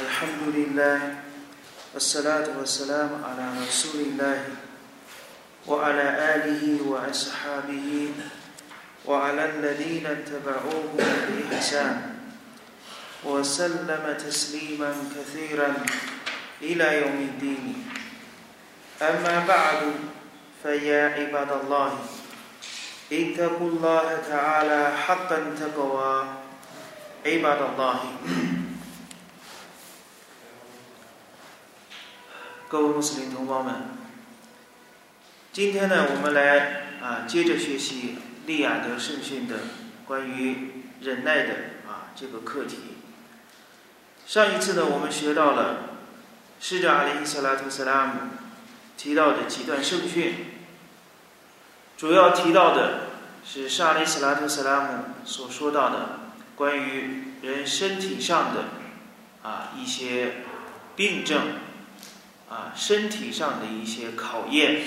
الحمد لله والصلاة والسلام على رسول الله وعلى آله وأصحابه وعلى الذين اتبعوه بإحسان وسلم تسليما كثيرا إلى يوم الدين أما بعد فيا عباد الله اتقوا الله تعالى حقا تقوى عباد الله 各位穆斯林同胞们，今天呢，我们来啊接着学习利雅得圣训的关于忍耐的啊这个课题。上一次呢，我们学到了使者阿里·萨拉图·萨拉姆提到的几段圣训，主要提到的是沙利·斯拉图·萨拉姆所说到的关于人身体上的啊一些病症。啊，身体上的一些考验，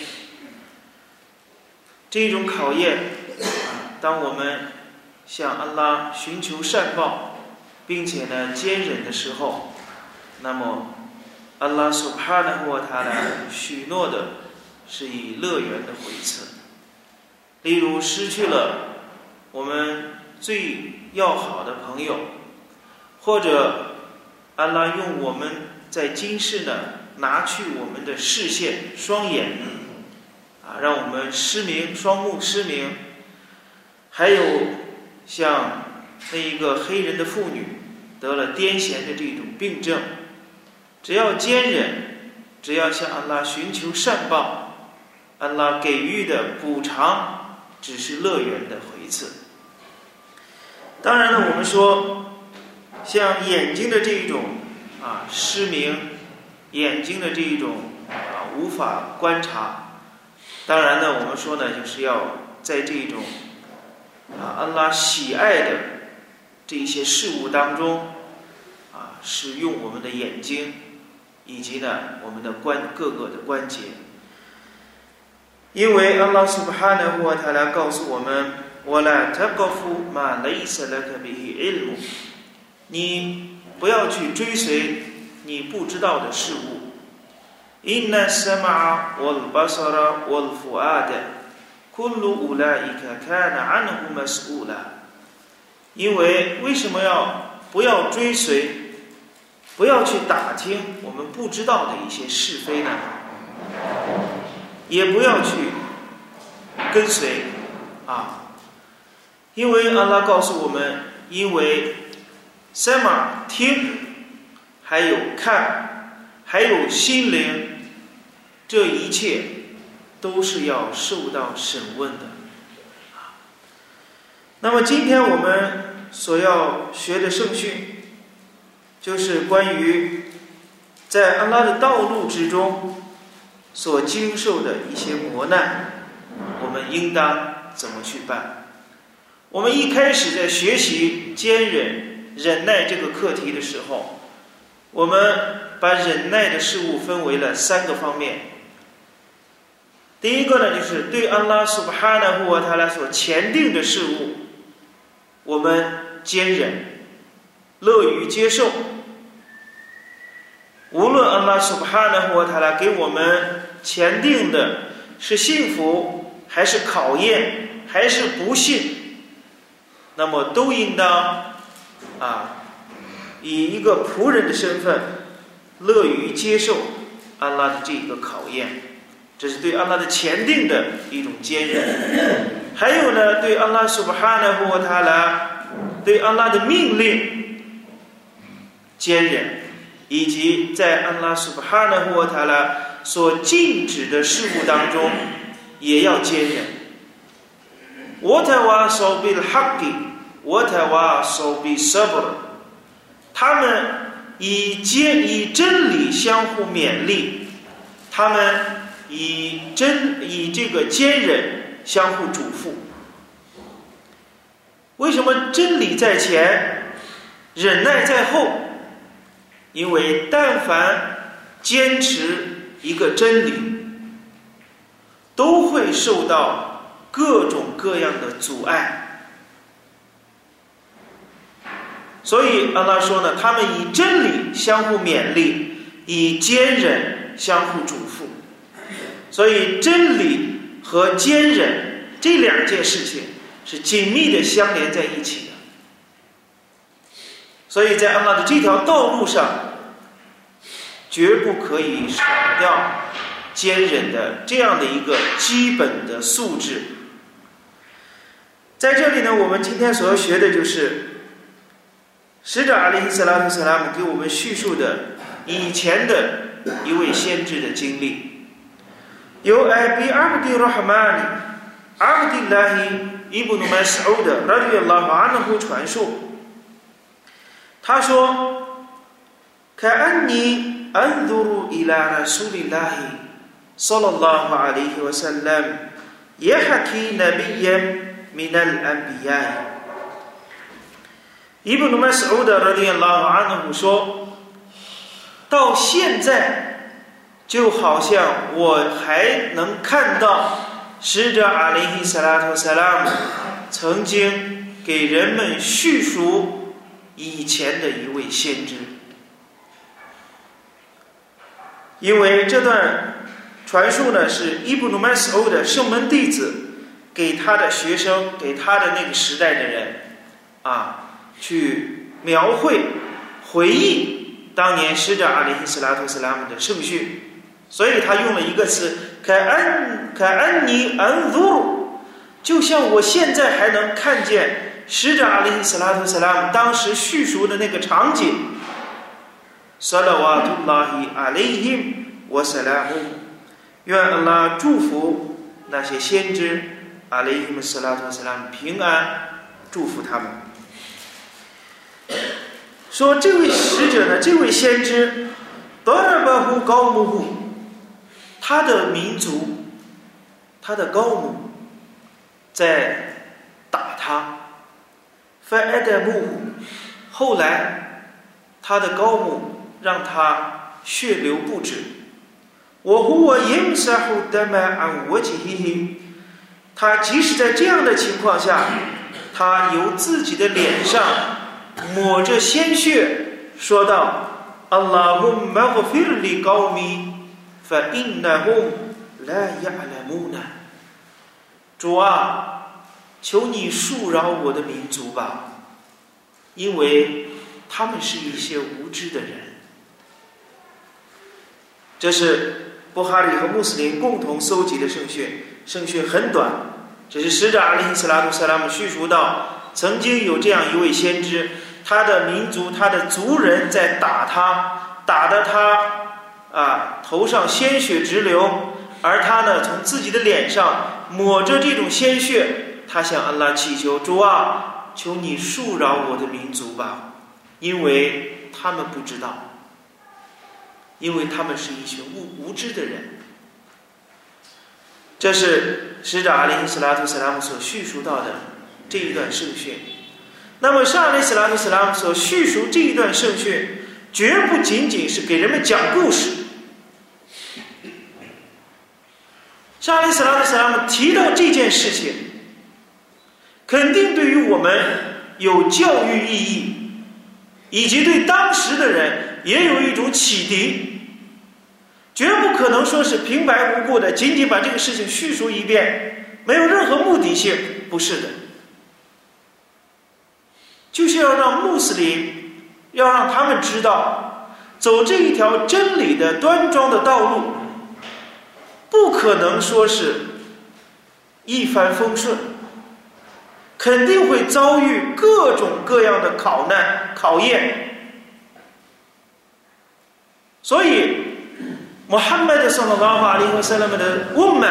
这种考验，啊，当我们向安拉寻求善报，并且呢坚忍的时候，那么安拉所帕的或他的许诺的是以乐园的回赐。例如失去了我们最要好的朋友，或者安拉用我们在今世呢。拿去我们的视线、双眼，啊，让我们失明、双目失明。还有像那一个黑人的妇女得了癫痫的这种病症，只要坚忍，只要向安拉寻求善报，安拉给予的补偿只是乐园的回赐。当然了，我们说像眼睛的这一种啊失明。眼睛的这一种啊无法观察，当然呢，我们说呢，就是要在这种啊安拉喜爱的这一些事物当中啊，使用我们的眼睛以及呢我们的关各个的关节，因为安拉苏巴哈呢或他来告诉我们，我来他告诉马雷斯勒克比伊尔姆，你不要去追随。你不知道的事物。Inna sama wal basara wal fuada kullu ulaika kana anhu mas'ula。因为为什么要不要追随，不要去打听我们不知道的一些是非呢？也不要去跟随啊，因为阿拉告诉我们，因为 sama 听。还有看，还有心灵，这一切都是要受到审问的。那么今天我们所要学的圣训，就是关于在安拉的道路之中所经受的一些磨难，我们应当怎么去办？我们一开始在学习坚忍、忍耐这个课题的时候。我们把忍耐的事物分为了三个方面。第一个呢，就是对安拉苏巴哈纳或他来所前定的事物，我们坚忍，乐于接受。无论安拉苏巴哈纳或他来给我们前定的是幸福，还是考验，还是不幸，那么都应当啊。以一个仆人的身份，乐于接受安拉的这一个考验，这是对安拉的前定的一种坚韧。还有呢，对安拉苏巴哈纳或他拉，对安拉的命令坚忍，以及在安拉苏巴哈纳或他拉所禁止的事物当中，也要坚忍。我台哇手比哈吉，我台哇手比萨布。他们以坚以真理相互勉励，他们以真以这个坚忍相互嘱咐。为什么真理在前，忍耐在后？因为但凡坚持一个真理，都会受到各种各样的阻碍。所以阿拉说呢，他们以真理相互勉励，以坚忍相互嘱咐。所以真理和坚忍这两件事情是紧密的相连在一起的。所以在阿拉的这条道路上，绝不可以少掉坚忍的这样的一个基本的素质。在这里呢，我们今天所要学的就是使者阿里·斯拉姆·斯拉姆给我们叙述的以前的一位先知的经历，由艾比阿卜迪罗哈曼阿卜迪拉伊布努麦斯欧的拉迪拉哈安努传述。他说：“看安尼安杜鲁伊拉拉苏里拉希，萨拉拉哈阿里希瓦萨拉姆，耶哈基纳比耶米纳安比亚。”伊布努麦斯欧德拉迪亚拉哈安努说：“到现在，就好像我还能看到使者阿里希萨拉图萨拉姆曾经给人们叙述。”以前的一位先知，因为这段传述呢，是伊布努麦斯欧的圣门弟子给他的学生，给他的那个时代的人啊，去描绘、回忆当年使者阿里·斯拉图斯拉姆的圣训，所以他用了一个词“凯安凯安尼安祖”，就像我现在还能看见。使者阿里·斯拉图·斯拉姆当时叙述的那个场景，萨拉瓦图拉希阿里希瓦萨拉姆，愿阿拉祝福那些先知阿里希姆斯拉图·斯拉姆平安，祝福他们。说这位使者呢，这位先知，多尔巴胡高木胡，他的民族，他的高母，在打他。f 埃德木，后来他的高母让他血流不止。我和我因沙后德麦安沃吉嘿嘿，他即使在这样的情况下，他由自己的脸上抹着鲜血，说道：“阿拉姆麦克菲尔里高米，fa inna hum la ya'lamuna。”主啊。求你恕饶我的民族吧，因为他们是一些无知的人。这是布哈里和穆斯林共同搜集的圣训，圣训很短。这是使者阿里·斯拉图·萨拉姆叙述到，曾经有这样一位先知，他的民族、他的族人在打他，打得他啊头上鲜血直流，而他呢从自己的脸上抹着这种鲜血。他向安拉祈求：“主啊，求你恕饶我的民族吧，因为他们不知道，因为他们是一群无无知的人。”这是使者阿里·斯拉图·斯拉姆所叙述到的这一段圣训。那么，沙里·斯拉图·斯拉姆所叙述这一段圣训，绝不仅仅是给人们讲故事。沙里·斯拉图·斯拉姆提到这件事情。肯定对于我们有教育意义，以及对当时的人也有一种启迪，绝不可能说是平白无故的，仅仅把这个事情叙述一遍，没有任何目的性，不是的，就是要让穆斯林，要让他们知道，走这一条真理的端庄的道路，不可能说是一帆风顺。肯定会遭遇各种各样的考难考验，所以穆罕默德圣拉法利和塞勒姆的我们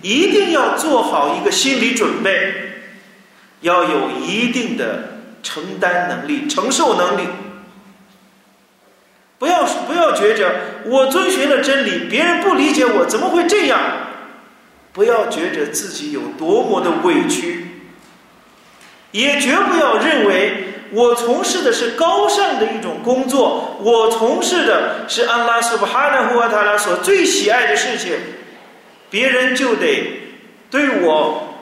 一定要做好一个心理准备，要有一定的承担能力、承受能力，不要不要觉着我遵循了真理，别人不理解我，怎么会这样？不要觉着自己有多么的委屈。也绝不要认为我从事的是高尚的一种工作，我从事的是安拉苏巴哈纳胡瓦塔拉所最喜爱的事情，别人就得对我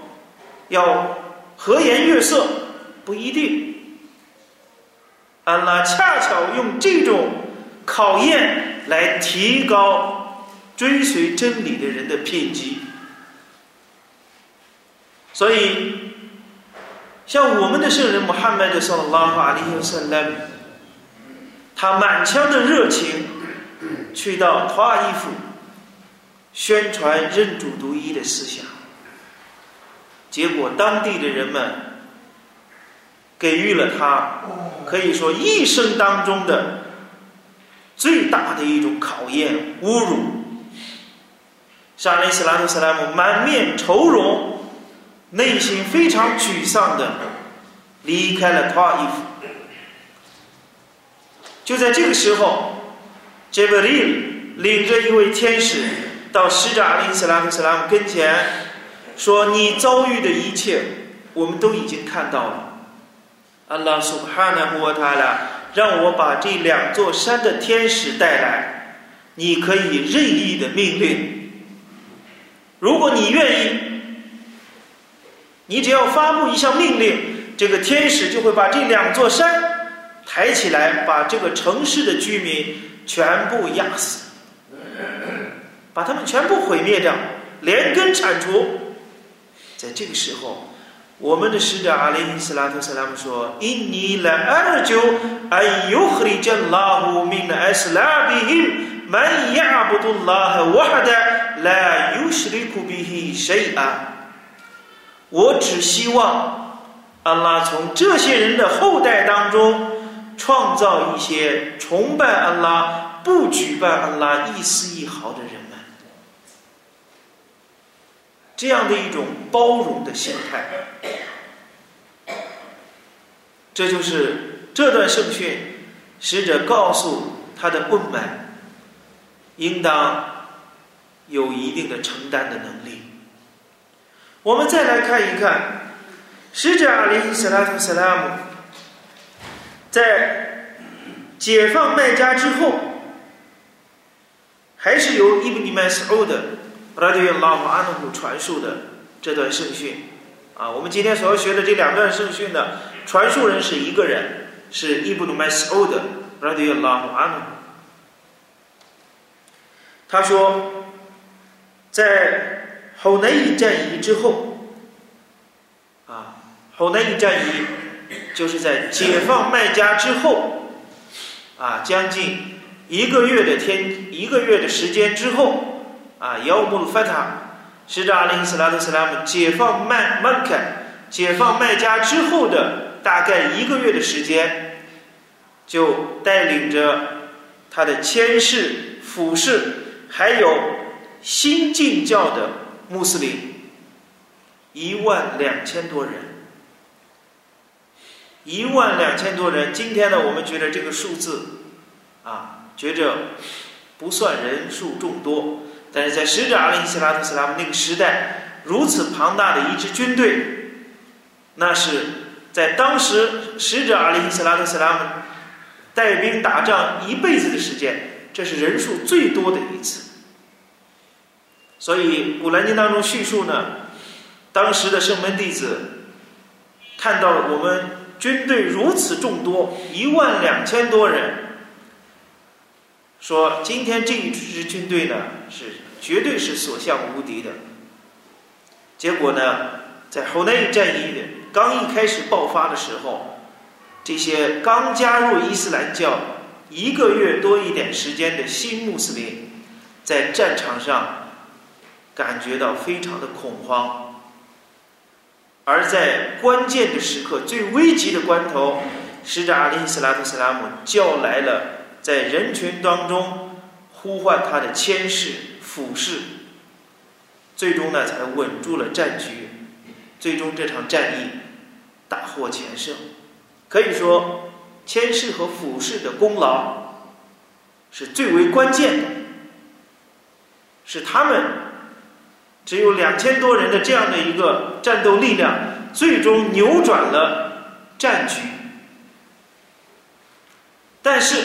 要和颜悦色，不一定。安拉恰巧用这种考验来提高追随真理的人的品级。所以，像我们的圣人穆罕默德·萨拉拉法利尤萨拉姆，他满腔的热情去到图尔伊夫宣传认主独一的思想，结果当地的人们给予了他可以说一生当中的最大的一种考验、侮辱。沙利斯拉图·斯拉姆满面愁容。内心非常沮丧的离开了塔伊夫。就在这个时候，杰布利领着一位天使到使者阿里斯拉姆斯拉姆跟前，说：“你遭遇的一切，我们都已经看到了。安拉苏哈纳穆塔拉让我把这两座山的天使带来，你可以任意的命令。如果你愿意。”你只要发布一项命令，这个天使就会把这两座山抬起来，把这个城市的居民全部压死，把他们全部毁灭掉，连根铲除。在这个时候，我们的使者阿里斯拉特·斯拉姆说：“因你来阿就哎尤赫里加拉胡明的艾斯拉比因曼亚布杜拉和瓦哈的来尤什里库比希谁啊？”我只希望，安拉从这些人的后代当中创造一些崇拜安拉、不举办安拉一丝一毫的人们，这样的一种包容的心态。这就是这段圣训，使者告诉他的问们，应当有一定的承担的能力。我们再来看一看，使者阿里·斯拉图·斯拉姆在解放麦加之后，还是由伊布尼曼斯欧的拉迪亚拉姆阿努传述的这段圣训。啊，我们今天所要学的这两段圣训呢传述人是一个人，是伊布努麦斯欧的拉迪亚拉姆阿努。他说，在。后南伊战役之后，啊，后南伊战役就是在解放麦加之后，啊，将近一个月的天，一个月的时间之后，啊，姚穆鲁法塔，使者阿林斯拉特斯拉姆解放麦麦克，解放麦加之后的大概一个月的时间，就带领着他的千士、俯视，还有新进教的。穆斯林一万两千多人，一万两千多人。今天呢，我们觉得这个数字啊，觉着不算人数众多，但是在使者阿里·希拉特·斯拉姆那个时代，如此庞大的一支军队，那是在当时使者阿里·希拉特·斯拉姆带兵打仗一辈子的时间，这是人数最多的一次。所以《古兰经》当中叙述呢，当时的圣门弟子看到了我们军队如此众多，一万两千多人，说今天这一支军队呢是绝对是所向无敌的。结果呢，在后内战役的刚一开始爆发的时候，这些刚加入伊斯兰教一个月多一点时间的新穆斯林，在战场上。感觉到非常的恐慌，而在关键的时刻、最危急的关头，使者阿里·斯拉特·斯拉姆叫来了在人群当中呼唤他的千士、俯视，最终呢才稳住了战局，最终这场战役大获全胜。可以说，千士和俯视的功劳是最为关键的，是他们。只有两千多人的这样的一个战斗力量，最终扭转了战局。但是，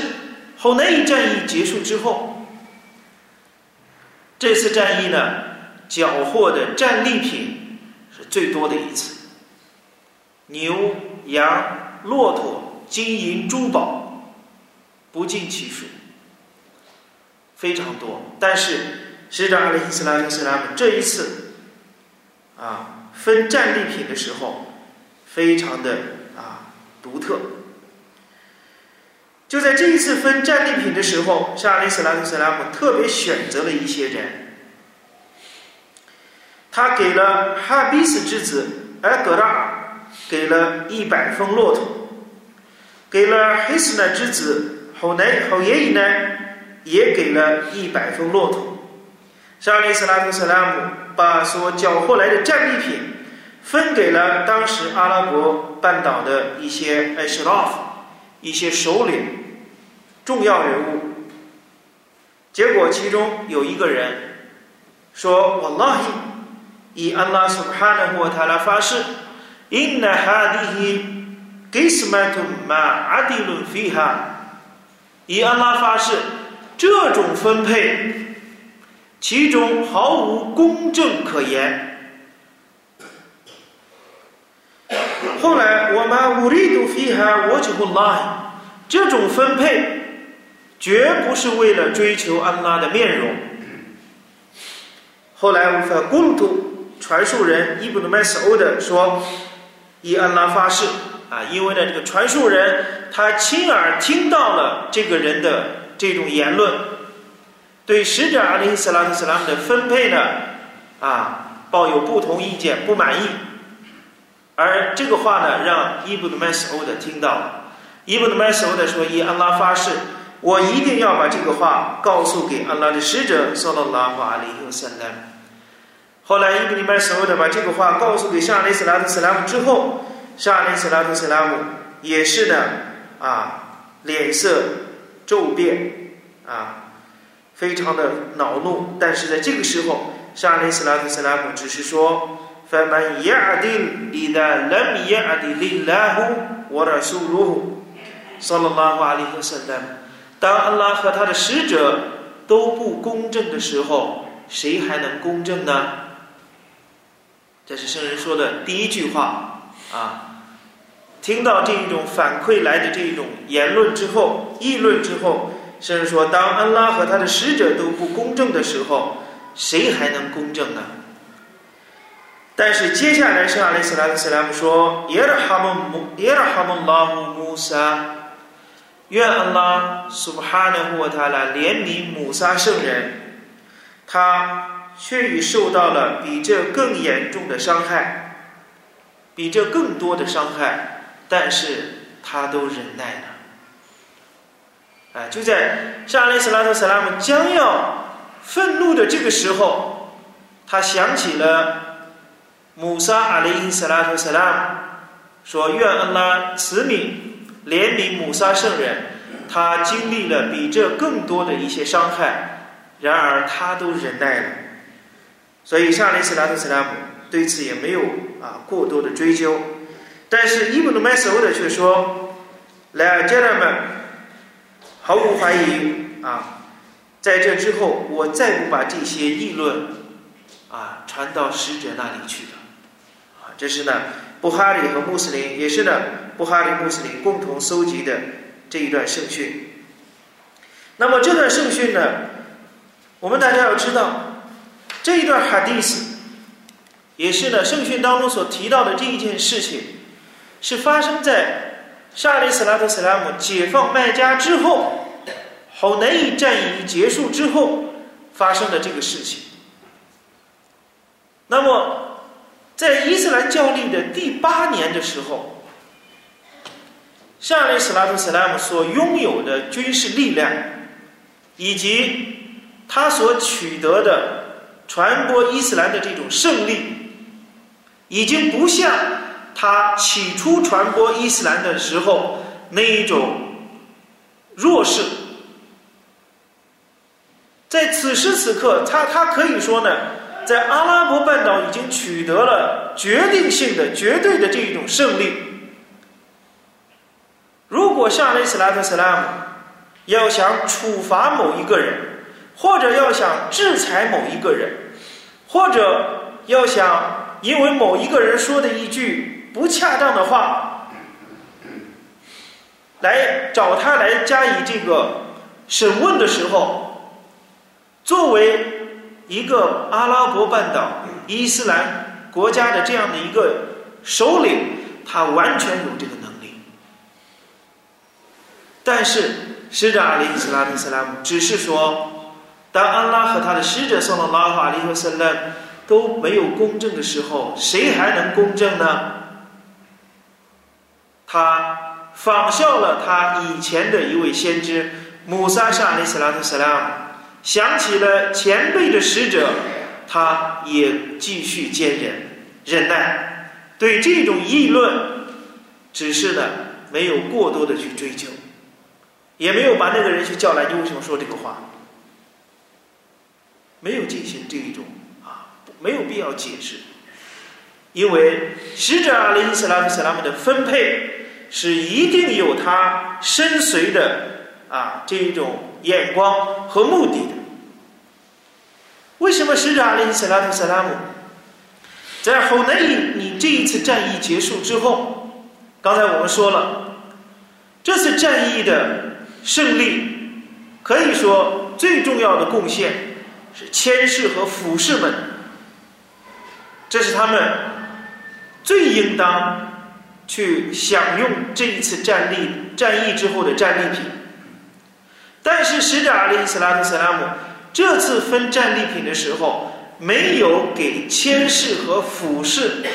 后那一战役结束之后，这次战役呢，缴获的战利品是最多的一次，牛、羊、骆驼金银珠宝不计其数，非常多。但是使者阿里·斯拉特·斯拉姆这一次啊分战利品的时候，非常的啊独特。就在这一次分战利品的时候，沙利斯拉特斯拉姆特别选择了一些人，他给了哈比斯之子埃格拉给了一百峰骆驼，给了黑斯纳之子侯奈后爷爷呢，也给了一百峰骆驼。沙利斯拉特斯拉姆把所缴获来的战利品分给了当时阿拉伯半岛的一些艾什拉夫。一些首领、重要人物，结果其中有一个人说：“我拉希以安拉苏哈纳和他来发誓，因那哈迪希给斯麦图马阿迪伦菲哈，以安拉发誓，这种分配其中毫无公正可言。”后来我们无力度飞哈，我就不拉。这种分配绝不是为了追求安拉的面容。后来无法公土传述人伊布努麦斯欧的说：“以安拉发誓啊！因为呢，这个传述人他亲耳听到了这个人的这种言论，对使者阿里·斯拉特·斯拉姆的分配呢啊抱有不同意见，不满意。”而这个话呢，让伊布的麦斯欧德听到了。伊布的麦斯欧德说：“以安拉发誓，我一定要把这个话告诉给安拉的使者，说了拉法阿里和塞拉姆。”后来伊布的麦斯欧德把这个话告诉给沙利斯拉特·斯拉姆之后，沙利斯拉特·斯拉姆也是呢啊，脸色骤变啊，非常的恼怒。但是在这个时候，沙利斯拉特·斯拉姆只是说。فمن يعدل إذا لم يعدل الله ورسوله صلى الله عليه وسلم 当安拉和他的使者都不公正的时候，谁还能公正呢？这是圣人说的第一句话啊！听到这一种反馈来的这一种言论之后、议论之后，圣人说：当安拉和他的使者都不公正的时候，谁还能公正呢？ 但是接下来是阿里斯拉克斯拉姆说：“耶尔哈姆姆耶尔哈姆拉姆穆萨，愿安拉苏哈纳沃塔拉怜悯穆萨圣人，他却已受到了比这更严重的伤害，比这更多的伤害，但是他都忍耐了。啊，就在沙利斯拉特斯拉姆将要愤怒的这个时候，他想起了。”穆萨阿里因斯拉图斯拉姆说：“愿安拉慈悯怜悯穆萨圣人，他经历了比这更多的一些伤害，然而他都忍耐了。所以，沙利斯拉图斯拉姆对此也没有啊过多的追究。但是伊布努麦索的却说：‘来，家人们，毫无怀疑啊，在这之后，我再不把这些议论啊传到使者那里去了。’”这是呢，布哈里和穆斯林也是呢，布哈里穆斯林共同搜集的这一段圣训。那么这段圣训呢，我们大家要知道，这一段哈迪斯也是呢圣训当中所提到的这一件事情，是发生在沙利斯拉特·斯拉姆解放麦加之后，好难以战役结束之后发生的这个事情。那么。在伊斯兰教历的第八年的时候，夏利斯拉图斯拉姆所拥有的军事力量，以及他所取得的传播伊斯兰的这种胜利，已经不像他起初传播伊斯兰的时候那一种弱势。在此时此刻，他他可以说呢。在阿拉伯半岛已经取得了决定性的、绝对的这一种胜利。如果夏雷斯拉特·斯拉姆要想处罚某一个人，或者要想制裁某一个人，或者要想因为某一个人说的一句不恰当的话来找他来加以这个审问的时候，作为一个阿拉伯半岛伊斯兰国家的这样的一个首领，他完全有这个能力。但是使者阿里·斯拉特·斯拉姆只是说，当安拉和他的使者送了拉法利和塞勒都没有公正的时候，谁还能公正呢？他。仿效了他以前的一位先知穆萨沙里斯拉特斯拉姆，想起了前辈的使者，他也继续坚忍忍耐，对这种议论，只是呢没有过多的去追究，也没有把那个人去叫来，你为什么说这个话？没有进行这一种啊，没有必要解释，因为使者阿里斯拉特斯拉姆的分配。是一定有他深邃的啊这种眼光和目的。为什么使者阿里·斯拉特·萨拉姆在后内伊你这一次战役结束之后，刚才我们说了，这次战役的胜利可以说最重要的贡献是谦士和俯士们，这是他们最应当。去享用这一次战利战役之后的战利品，但是使者阿里·斯拉特·萨拉姆这次分战利品的时候，没有给谦士和俯士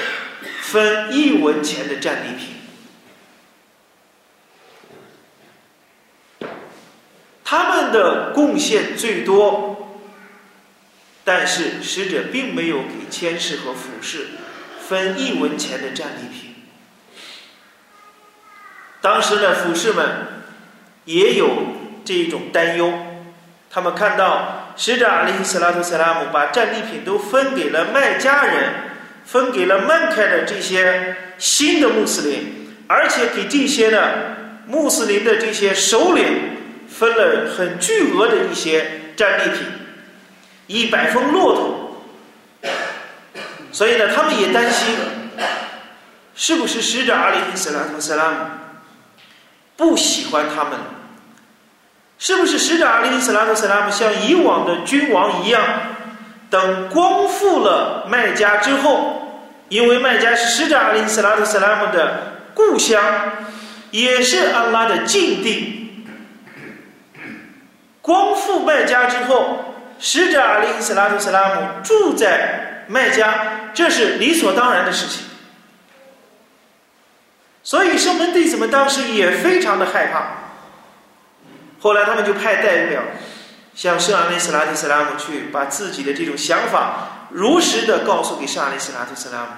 分一文钱的战利品，他们的贡献最多，但是使者并没有给谦士和俯士分一文钱的战利品。当时呢，俯士们也有这种担忧。他们看到使者阿里·斯拉图·斯拉姆把战利品都分给了麦加人，分给了曼开的这些新的穆斯林，而且给这些呢穆斯林的这些首领分了很巨额的一些战利品，一百峰骆驼。所以呢，他们也担心，是不是使者阿里·斯拉图·斯拉姆？不喜欢他们，是不是使者阿里·斯拉特·斯拉姆像以往的君王一样，等光复了麦加之后，因为麦加是使者阿里·斯拉特·斯拉姆的故乡，也是安拉的禁地。光复麦加之后，使者阿里·斯拉特·斯拉姆住在麦加，这是理所当然的事情。所以，圣门弟子们当时也非常的害怕。后来，他们就派代表向圣阿里斯拉提·斯拉姆去，把自己的这种想法如实的告诉给圣阿里斯拉提·斯拉姆。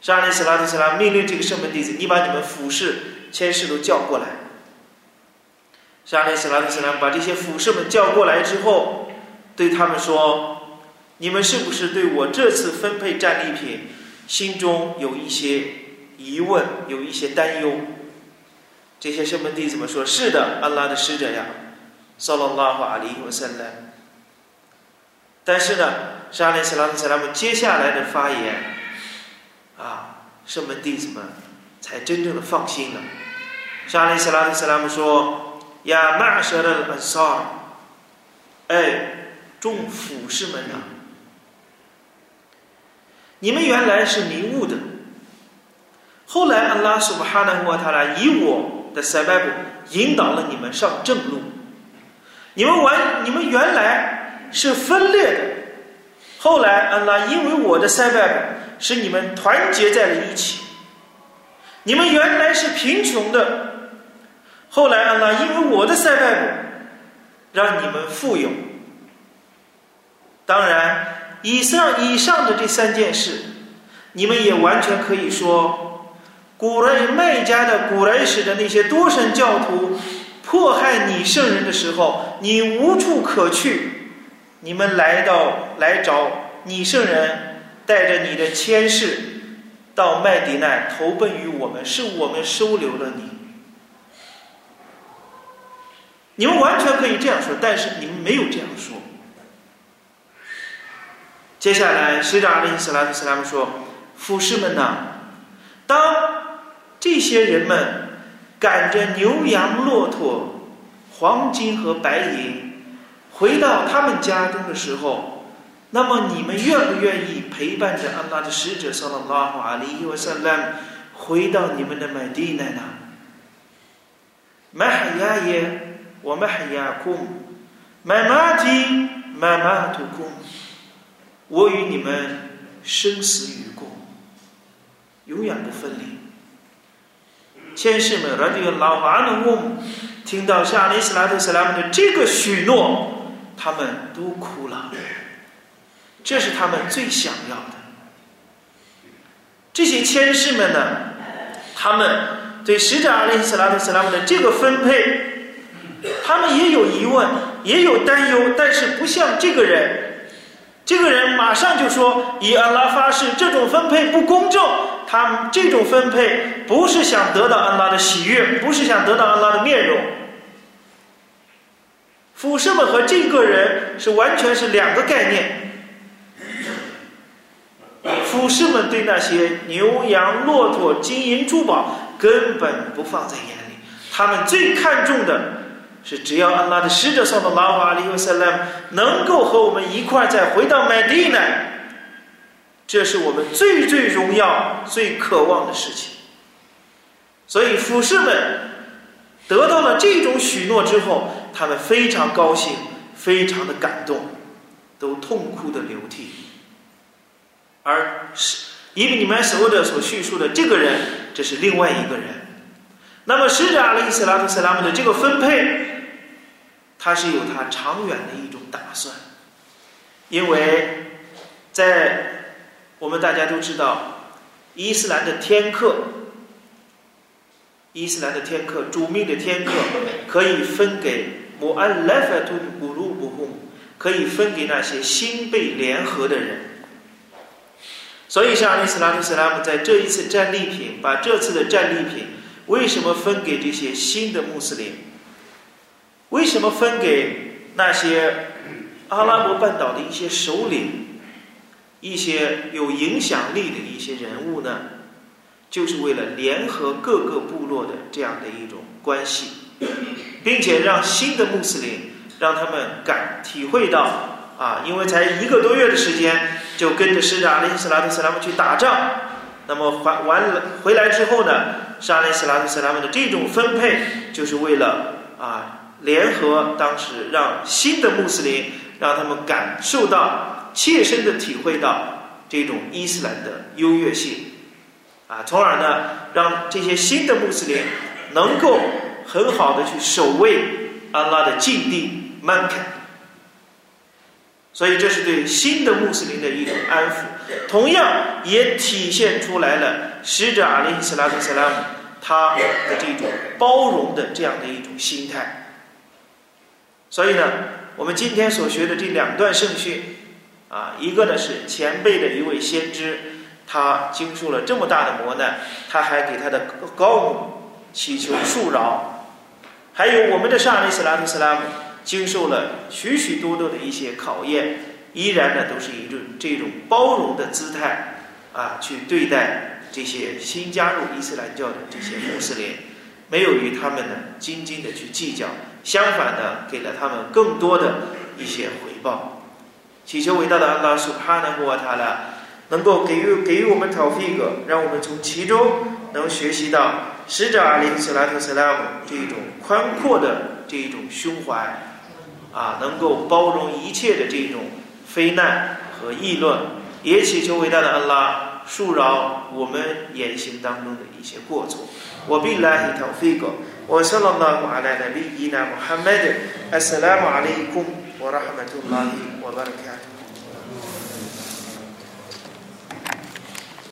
圣阿里斯拉提·斯拉姆命令这个圣门弟子：“你把你们俯视、谦士都叫过来。”圣阿里斯拉提·斯拉姆把这些俯视们叫过来之后，对他们说：“你们是不是对我这次分配战利品心中有一些？”疑问有一些担忧，这些圣门弟子们说：“是的，安拉的使者呀，萨拉拉法里和塞勒。”但是呢，沙利斯拉特塞拉姆接下来的发言，啊，圣门弟子们才真正的放心了。沙利斯拉特塞拉姆说：“呀，马舍的安萨尔，哎，众俯士们呐，你们原来是迷雾的。”后来，安拉苏巴哈纳沃塔拉以我的塞拜布引导了你们上正路。你们完，你们原来是分裂的。后来，安拉因为我的塞拜布使你们团结在了一起。你们原来是贫穷的。后来，安拉因为我的塞拜布让你们富有。当然，以上以上的这三件事，你们也完全可以说。古人麦家的古人史的那些多神教徒迫害你圣人的时候，你无处可去，你们来到来找你圣人，带着你的谦士到麦迪奈投奔于我们，是我们收留了你。你们完全可以这样说，但是你们没有这样说。接下来，使者阿里斯拉特斯拉姆说：“俯士们呐，当。”这些人们赶着牛羊骆驼、黄金和白银回到他们家中的时候，那么你们愿不愿意陪伴着安拉的使者（萨拉拉哈阿里伊瓦萨拉）回到你们的麦地那呢？麦哈亚耶，我们海亚空，麦马提，麦马图空，我与你们生死与共，永远不分离。天使们，拉迪老阿努翁，听到夏利斯拉特斯拉姆的这个许诺，他们都哭了。这是他们最想要的。这些天使们呢，他们对使者阿利斯拉特斯拉姆的这个分配，他们也有疑问，也有担忧，但是不像这个人。这个人马上就说：“以安拉发誓，这种分配不公正。他们这种分配不是想得到安拉的喜悦，不是想得到安拉的面容。俯视们和这个人是完全是两个概念。俯视们对那些牛羊骆驼、金银珠宝根本不放在眼里，他们最看重的。”是只要安拉的使者（上到拉法里和塞拉姆）能够和我们一块再回到麦地呢，这是我们最最荣耀、最渴望的事情。所以，俯视们得到了这种许诺之后，他们非常高兴，非常的感动，都痛哭的流涕。而是以你们所者所叙述的这个人，这是另外一个人。那么，使者阿里·斯拉特·塞拉姆的这个分配。他是有他长远的一种打算，因为在我们大家都知道，伊斯兰的天课，伊斯兰的天课，主命的天课，可以分给穆安莱法图古鲁布洪，可以分给那些新被联合的人。所以，像伊斯兰的斯拉姆在这一次战利品，把这次的战利品为什么分给这些新的穆斯林？为什么分给那些阿拉伯半岛的一些首领、一些有影响力的一些人物呢？就是为了联合各个部落的这样的一种关系，并且让新的穆斯林让他们感体会到啊，因为才一个多月的时间就跟着使者阿里斯拉特斯拉姆去打仗，那么还完了回来之后呢，沙利斯拉特斯拉姆的这种分配就是为了啊。联合当时让新的穆斯林，让他们感受到切身的体会到这种伊斯兰的优越性，啊，从而呢让这些新的穆斯林能够很好的去守卫安拉的禁地曼坎，所以这是对新的穆斯林的一种安抚，同样也体现出来了使者阿里斯拉特斯拉姆他的这种包容的这样的一种心态。所以呢，我们今天所学的这两段圣训，啊，一个呢是前辈的一位先知，他经受了这么大的磨难，他还给他的高母祈求恕饶；还有我们的上利斯拉特斯拉姆经受了许许多多的一些考验，依然呢都是一种这种包容的姿态啊去对待这些新加入伊斯兰教的这些穆斯林，没有与他们呢斤斤的去计较。相反的，给了他们更多的一些回报。祈求伟大的安拉苏哈纳穆塔拉能够给予给予我们陶菲格，让我们从其中能学习到使者阿里斯拉特斯拉姆这一种宽阔的这一种胸怀，啊，能够包容一切的这种非难和议论。也祈求伟大的安拉恕饶我们言行当中的一些过错。我必来一条飞狗。وصلى الله على نبينا محمد السلام عليكم ورحمة الله وبركاته